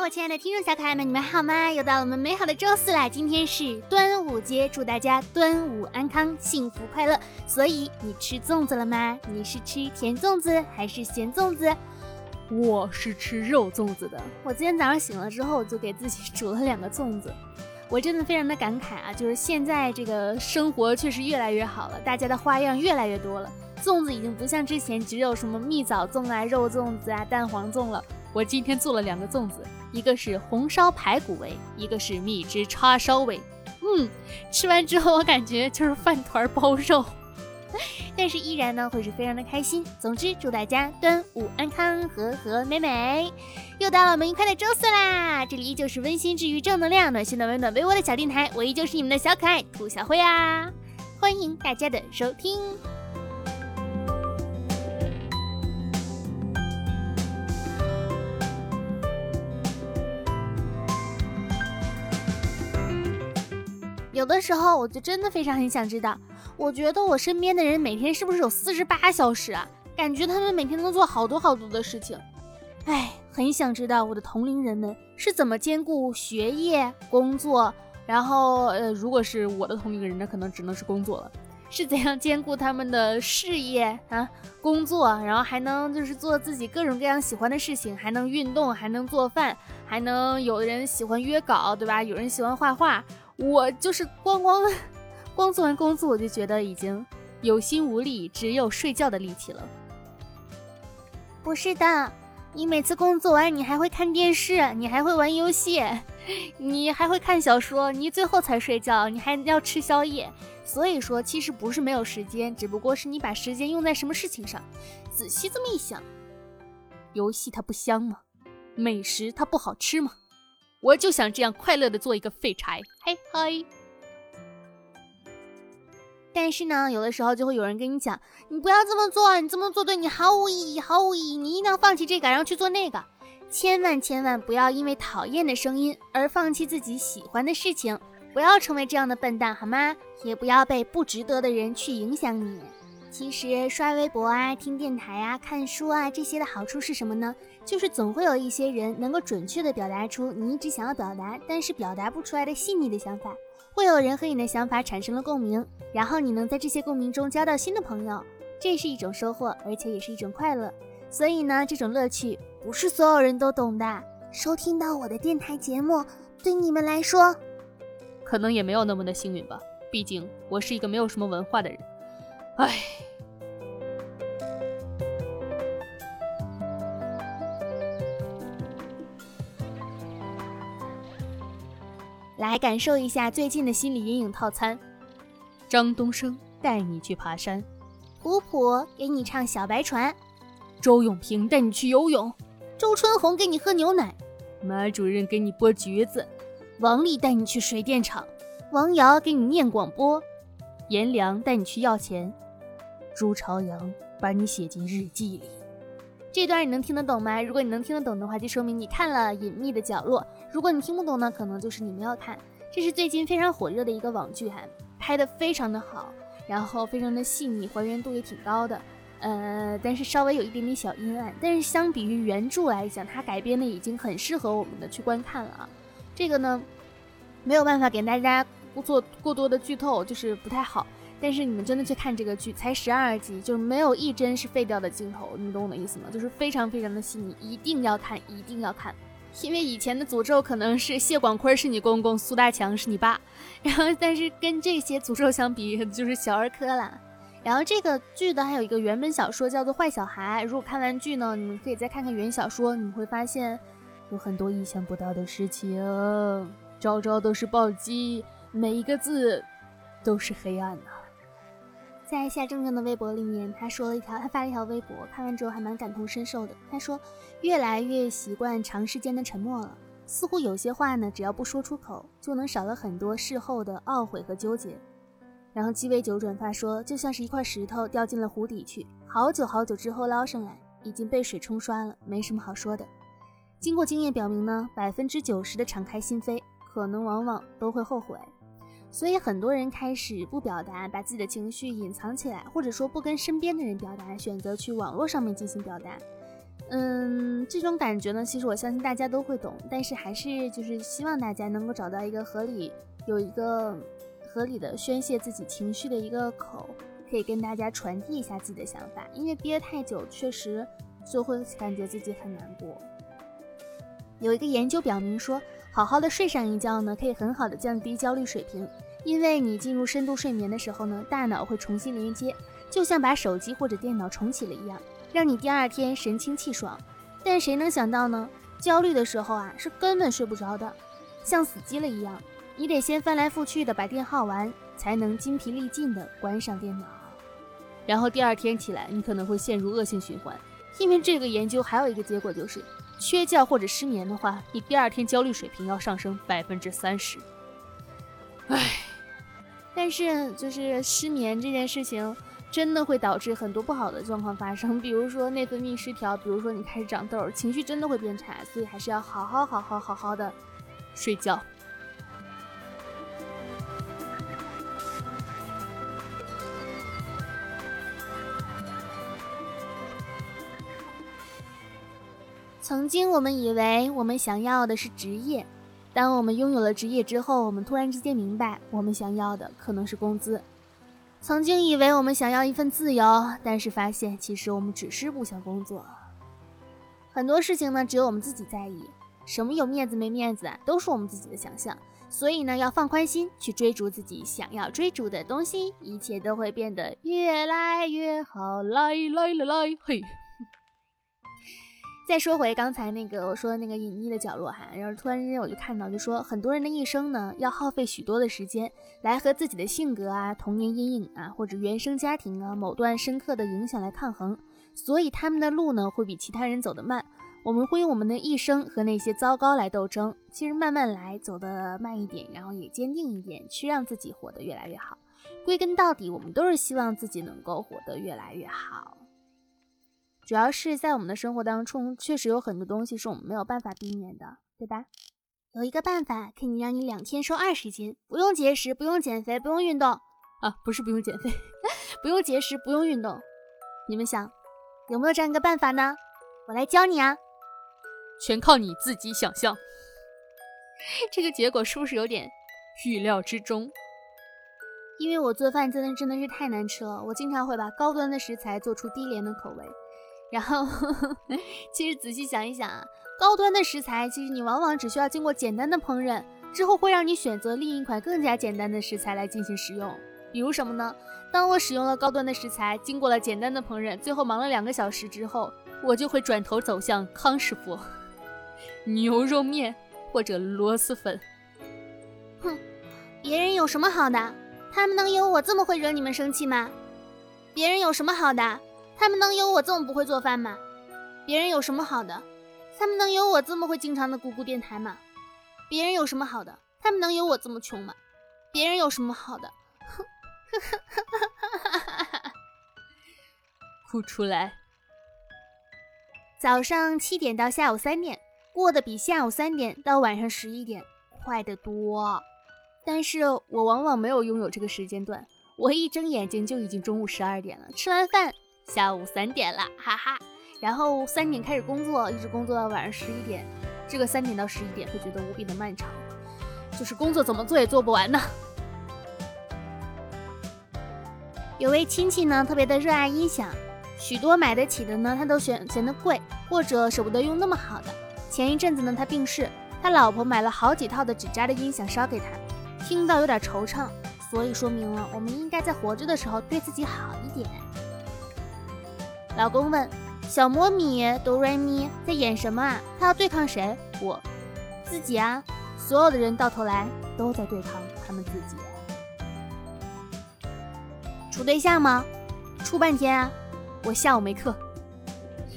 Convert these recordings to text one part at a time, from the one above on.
我亲爱的听众小可爱们，你们好吗？又到了我们美好的周四啦！今天是端午节，祝大家端午安康、幸福快乐。所以你吃粽子了吗？你是吃甜粽子还是咸粽子？我是吃肉粽子的。我今天早上醒了之后，就给自己煮了两个粽子。我真的非常的感慨啊，就是现在这个生活确实越来越好了，大家的花样越来越多了。粽子已经不像之前只有什么蜜枣粽啊、肉粽子啊、蛋黄粽了。我今天做了两个粽子，一个是红烧排骨味，一个是蜜汁叉烧味。嗯，吃完之后我感觉就是饭团包肉，但是依然呢会是非常的开心。总之，祝大家端午安康，和和美美。又到了我们愉快的周四啦！这里依旧是温馨治愈、正能量、暖心的温暖微窝的小电台，我依旧是你们的小可爱兔小慧啊！欢迎大家的收听。有的时候，我就真的非常很想知道，我觉得我身边的人每天是不是有四十八小时啊？感觉他们每天都做好多好多的事情，哎，很想知道我的同龄人们是怎么兼顾学业、工作，然后呃，如果是我的同龄人，那可能只能是工作了，是怎样兼顾他们的事业啊、工作，然后还能就是做自己各种各样喜欢的事情，还能运动，还能做饭，还能有的人喜欢约稿，对吧？有人喜欢画画。我就是光光光做完工作，我就觉得已经有心无力，只有睡觉的力气了。不是的，你每次工作完，你还会看电视，你还会玩游戏，你还会看小说，你最后才睡觉，你还要吃宵夜。所以说，其实不是没有时间，只不过是你把时间用在什么事情上。仔细这么一想，游戏它不香吗？美食它不好吃吗？我就想这样快乐的做一个废柴，嘿嘿。但是呢，有的时候就会有人跟你讲，你不要这么做，你这么做对你毫无意义，毫无意义。你一定要放弃这个，然后去做那个。千万千万不要因为讨厌的声音而放弃自己喜欢的事情，不要成为这样的笨蛋，好吗？也不要被不值得的人去影响你。其实刷微博啊、听电台啊、看书啊这些的好处是什么呢？就是总会有一些人能够准确的表达出你一直想要表达，但是表达不出来的细腻的想法。会有人和你的想法产生了共鸣，然后你能在这些共鸣中交到新的朋友，这是一种收获，而且也是一种快乐。所以呢，这种乐趣不是所有人都懂的。收听到我的电台节目，对你们来说，可能也没有那么的幸运吧。毕竟我是一个没有什么文化的人。唉。来感受一下最近的心理阴影套餐。张东升带你去爬山，普普给你唱小白船，周永平带你去游泳，周春红给你喝牛奶，马主任给你剥橘子，王丽带你去水电厂，王瑶给你念广播，颜良带你去要钱，朱朝阳把你写进日记里。这段你能听得懂吗？如果你能听得懂的话，就说明你看了《隐秘的角落》。如果你听不懂呢，可能就是你没有看。这是最近非常火热的一个网剧，哈，拍的非常的好，然后非常的细腻，还原度也挺高的。呃，但是稍微有一点点小阴暗。但是相比于原著来讲，它改编的已经很适合我们的去观看了啊。这个呢，没有办法给大家做过多的剧透，就是不太好。但是你们真的去看这个剧，才十二集，就是没有一帧是废掉的镜头，你懂我的意思吗？就是非常非常的细腻，一定要看，一定要看。因为以前的诅咒可能是谢广坤是你公公，苏大强是你爸，然后但是跟这些诅咒相比，就是小儿科啦。然后这个剧的还有一个原本小说叫做《坏小孩》，如果看完剧呢，你们可以再看看原小说，你会发现有很多意想不到的事情，招招都是暴击，每一个字都是黑暗呐。在夏正正的微博里面，他说了一条，他发了一条微博，看完之后还蛮感同身受的。他说，越来越习惯长时间的沉默了，似乎有些话呢，只要不说出口，就能少了很多事后的懊悔和纠结。然后鸡尾酒转发说，就像是一块石头掉进了湖底去，好久好久之后捞上来，已经被水冲刷了，没什么好说的。经过经验表明呢，百分之九十的敞开心扉，可能往往都会后悔。所以很多人开始不表达，把自己的情绪隐藏起来，或者说不跟身边的人表达，选择去网络上面进行表达。嗯，这种感觉呢，其实我相信大家都会懂，但是还是就是希望大家能够找到一个合理，有一个合理的宣泄自己情绪的一个口，可以跟大家传递一下自己的想法。因为憋太久，确实就会感觉自己很难过。有一个研究表明说，好好的睡上一觉呢，可以很好的降低焦虑水平，因为你进入深度睡眠的时候呢，大脑会重新连接，就像把手机或者电脑重启了一样。让你第二天神清气爽，但谁能想到呢？焦虑的时候啊，是根本睡不着的，像死机了一样。你得先翻来覆去的把电耗完，才能筋疲力尽的关上电脑。然后第二天起来，你可能会陷入恶性循环。因为这个研究还有一个结果就是，缺觉或者失眠的话，你第二天焦虑水平要上升百分之三十。唉，但是就是失眠这件事情。真的会导致很多不好的状况发生，比如说内分泌失调，比如说你开始长痘，情绪真的会变差，所以还是要好好好好好好的睡觉。曾经我们以为我们想要的是职业，当我们拥有了职业之后，我们突然之间明白，我们想要的可能是工资。曾经以为我们想要一份自由，但是发现其实我们只是不想工作。很多事情呢，只有我们自己在意。什么有面子没面子，都是我们自己的想象。所以呢，要放宽心，去追逐自己想要追逐的东西，一切都会变得越来越好。来来来来，嘿。再说回刚才那个我说的那个隐秘的角落哈，然后突然之间我就看到，就说很多人的一生呢，要耗费许多的时间来和自己的性格啊、童年阴影啊，或者原生家庭啊某段深刻的影响来抗衡，所以他们的路呢会比其他人走得慢。我们会用我们的一生和那些糟糕来斗争，其实慢慢来，走得慢一点，然后也坚定一点，去让自己活得越来越好。归根到底，我们都是希望自己能够活得越来越好。主要是在我们的生活当中，确实有很多东西是我们没有办法避免的，对吧？有一个办法可以让你两天瘦二十斤，不用节食，不用减肥，不用运动啊，不是不用减肥，不用节食，不用运动。你们想有没有这样一个办法呢？我来教你啊，全靠你自己想象。这个结果是不是有点预料之中？因为我做饭真的真的是太难吃了，我经常会把高端的食材做出低廉的口味。然后，其实仔细想一想啊，高端的食材，其实你往往只需要经过简单的烹饪之后，会让你选择另一款更加简单的食材来进行食用。比如什么呢？当我使用了高端的食材，经过了简单的烹饪，最后忙了两个小时之后，我就会转头走向康师傅，牛肉面或者螺蛳粉。哼，别人有什么好的？他们能有我这么会惹你们生气吗？别人有什么好的？他们能有我这么不会做饭吗？别人有什么好的？他们能有我这么会经常的咕咕电台吗？别人有什么好的？他们能有我这么穷吗？别人有什么好的？哼，哭出来。早上七点到下午三点，过得比下午三点到晚上十一点快得多。但是我往往没有拥有这个时间段，我一睁眼睛就已经中午十二点了，吃完饭。下午三点了，哈哈，然后三点开始工作，一直工作到晚上十一点。这个三点到十一点会觉得无比的漫长，就是工作怎么做也做不完呢。有位亲戚呢，特别的热爱音响，许多买得起的呢，他都嫌嫌得贵，或者舍不得用那么好的。前一阵子呢，他病逝，他老婆买了好几套的纸扎的音响烧给他，听到有点惆怅，所以说明了我们应该在活着的时候对自己好一点。老公问：“小魔米哆瑞咪在演什么啊？他要对抗谁？我自己啊！所有的人到头来都在对抗他们自己。处对象吗？处半天啊！我下午没课。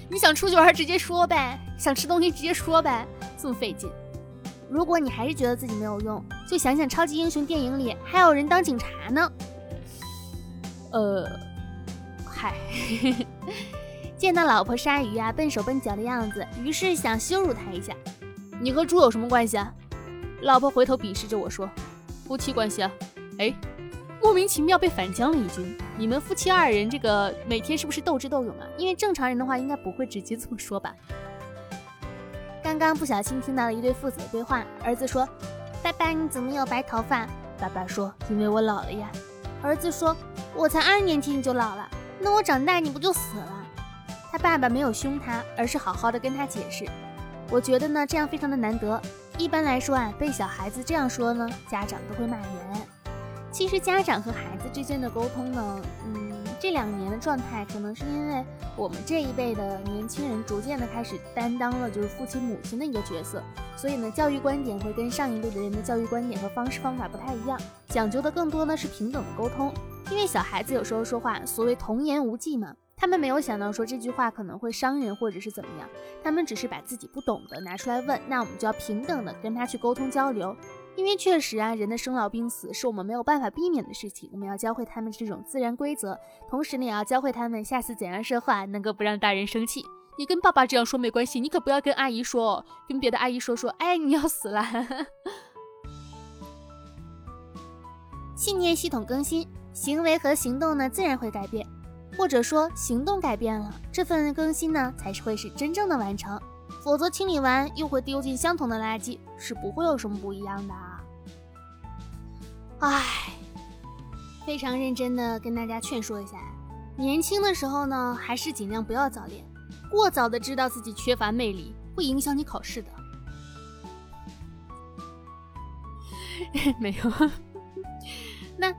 你想出去玩直接说呗，想吃东西直接说呗，这么费劲。如果你还是觉得自己没有用，就想想超级英雄电影里还有人当警察呢。呃，嗨。” 见到老婆鲨鱼啊，笨手笨脚的样子，于是想羞辱他一下。你和猪有什么关系啊？老婆回头鄙视着我说：“夫妻关系啊。”哎，莫名其妙被反将了一军。你们夫妻二人这个每天是不是斗智斗勇啊？因为正常人的话应该不会直接这么说吧。刚刚不小心听到了一对父子的对话，儿子说：“爸爸，你怎么有白头发？”爸爸说：“因为我老了呀。”儿子说：“我才二年级你就老了，那我长大你不就死了？”他爸爸没有凶他，而是好好的跟他解释。我觉得呢，这样非常的难得。一般来说啊，被小孩子这样说呢，家长都会骂人。其实家长和孩子之间的沟通呢，嗯，这两年的状态，可能是因为我们这一辈的年轻人逐渐的开始担当了就是父亲母亲的一个角色，所以呢，教育观点会跟上一辈的人的教育观点和方式方法不太一样，讲究的更多呢是平等的沟通。因为小孩子有时候说话，所谓童言无忌嘛。他们没有想到说这句话可能会伤人，或者是怎么样。他们只是把自己不懂的拿出来问，那我们就要平等的跟他去沟通交流。因为确实啊，人的生老病死是我们没有办法避免的事情，我们要教会他们这种自然规则，同时呢，也要教会他们下次怎样说话能够不让大人生气。你跟爸爸这样说没关系，你可不要跟阿姨说，跟别的阿姨说说，哎，你要死了。信念系统更新，行为和行动呢，自然会改变。或者说行动改变了，这份更新呢才是会是真正的完成，否则清理完又会丢进相同的垃圾，是不会有什么不一样的啊。唉，非常认真的跟大家劝说一下，年轻的时候呢，还是尽量不要早恋，过早的知道自己缺乏魅力，会影响你考试的。没有，那。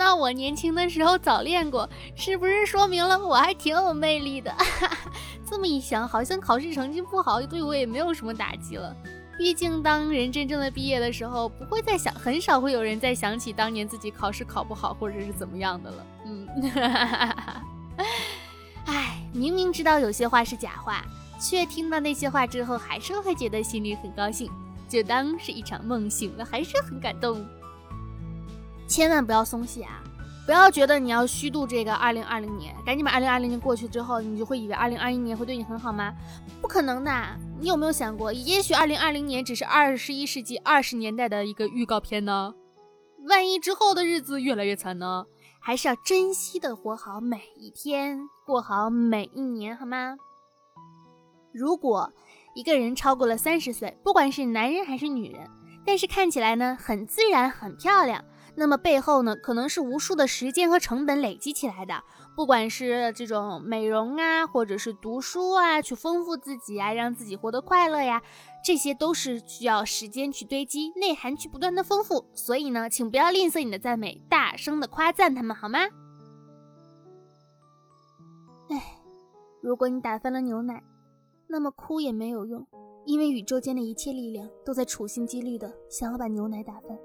那我年轻的时候早恋过，是不是说明了我还挺有魅力的？这么一想，好像考试成绩不好对我也没有什么打击了。毕竟当人真正的毕业的时候，不会再想，很少会有人再想起当年自己考试考不好或者是怎么样的了。嗯，哎，明明知道有些话是假话，却听到那些话之后，还是会觉得心里很高兴，就当是一场梦醒了，还是很感动。千万不要松懈啊！不要觉得你要虚度这个二零二零年，赶紧把二零二零年过去之后，你就会以为二零二一年会对你很好吗？不可能的！你有没有想过，也许二零二零年只是二十一世纪二十年代的一个预告片呢？万一之后的日子越来越惨呢？还是要珍惜的活好每一天，过好每一年，好吗？如果一个人超过了三十岁，不管是男人还是女人，但是看起来呢很自然、很漂亮。那么背后呢，可能是无数的时间和成本累积起来的，不管是这种美容啊，或者是读书啊，去丰富自己啊，让自己活得快乐呀，这些都是需要时间去堆积，内涵去不断的丰富。所以呢，请不要吝啬你的赞美，大声的夸赞他们，好吗？哎，如果你打翻了牛奶，那么哭也没有用，因为宇宙间的一切力量都在处心积虑的想要把牛奶打翻。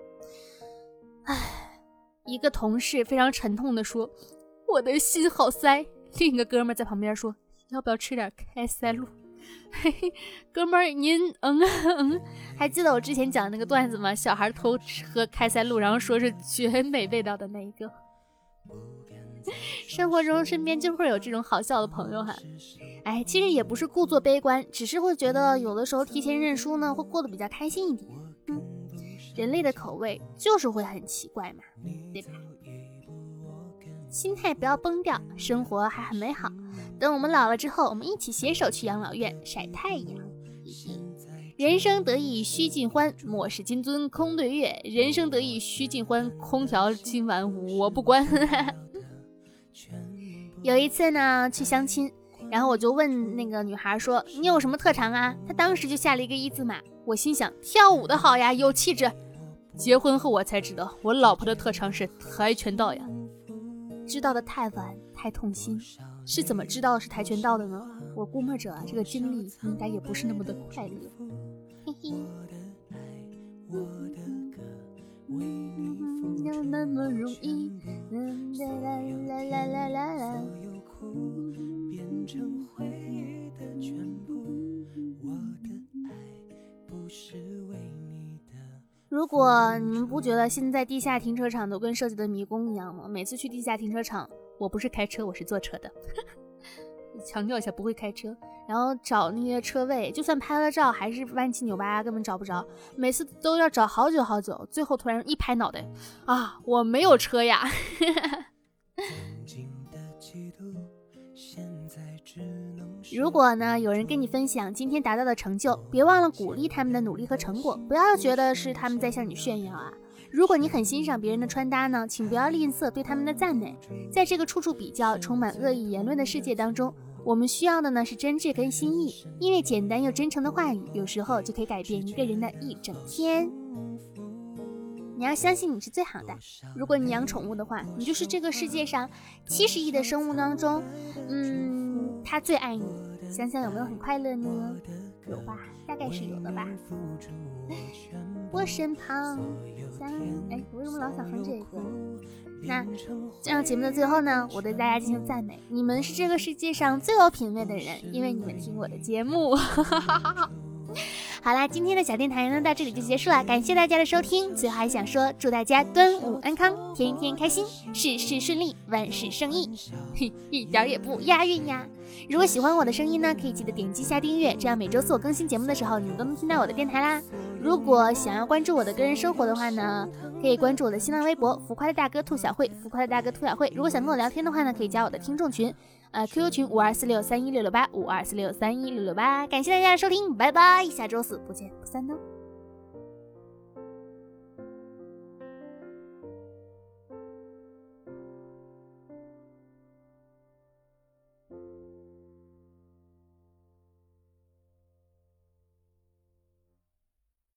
唉，一个同事非常沉痛地说：“我的心好塞。”另一个哥们在旁边说：“要不要吃点开塞露？” 嘿嘿，哥们儿，您嗯嗯，还记得我之前讲的那个段子吗？小孩偷吃喝开塞露，然后说是绝美味道的那一个。生活中身边就会有这种好笑的朋友哈。哎，其实也不是故作悲观，只是会觉得有的时候提前认输呢，会过得比较开心一点。人类的口味就是会很奇怪嘛，对吧？心态不要崩掉，生活还很美好。等我们老了之后，我们一起携手去养老院晒太阳。人生得意须尽欢，莫使金樽空对月。人生得意须尽欢，空调今晚我不关。有一次呢，去相亲，然后我就问那个女孩说：“你有什么特长啊？”她当时就下了一个一字马。我心想，跳舞的好呀，有气质。结婚后我才知道，我老婆的特长是跆拳道呀。知道的太晚，太痛心。是怎么知道是跆拳道的呢？我估摸着啊，这个经历应该也不是那么的快乐。嘿嘿。那么容易。啦啦啦啦啦啦。如果你们不觉得现在地下停车场都跟设计的迷宫一样吗？每次去地下停车场，我不是开车，我是坐车的。强调一下，不会开车。然后找那些车位，就算拍了照，还是弯七扭八，根本找不着。每次都要找好久好久，最后突然一拍脑袋，啊，我没有车呀！如果呢，有人跟你分享今天达到的成就，别忘了鼓励他们的努力和成果，不要觉得是他们在向你炫耀啊。如果你很欣赏别人的穿搭呢，请不要吝啬对他们的赞美。在这个处处比较、充满恶意言论的世界当中，我们需要的呢是真挚跟心意，因为简单又真诚的话语，有时候就可以改变一个人的一整天。你要相信你是最好的。如果你养宠物的话，你就是这个世界上七十亿的生物当中，嗯，它最爱你。想想有没有很快乐呢？有吧，大概是有的吧。我身旁，想哎，我为什么老想哼这个？那这样节目的最后呢，我对大家进行赞美，你们是这个世界上最有品味的人，因为你们听我的节目。好啦，今天的小电台呢到这里就结束了，感谢大家的收听。最后还想说，祝大家端午安康，天天开心，事事顺利，万事胜意。嘿，一点也不押韵呀。如果喜欢我的声音呢，可以记得点击下订阅，这样每周四我更新节目的时候，你们都能听到我的电台啦。如果想要关注我的个人生活的话呢，可以关注我的新浪微博“浮夸的大哥兔小慧”，浮夸的大哥兔小慧。如果想跟我聊天的话呢，可以加我的听众群。呃，QQ 群五二四六三一六六八五二四六三一六六八，感谢大家的收听，拜拜，下周四不见不散哦。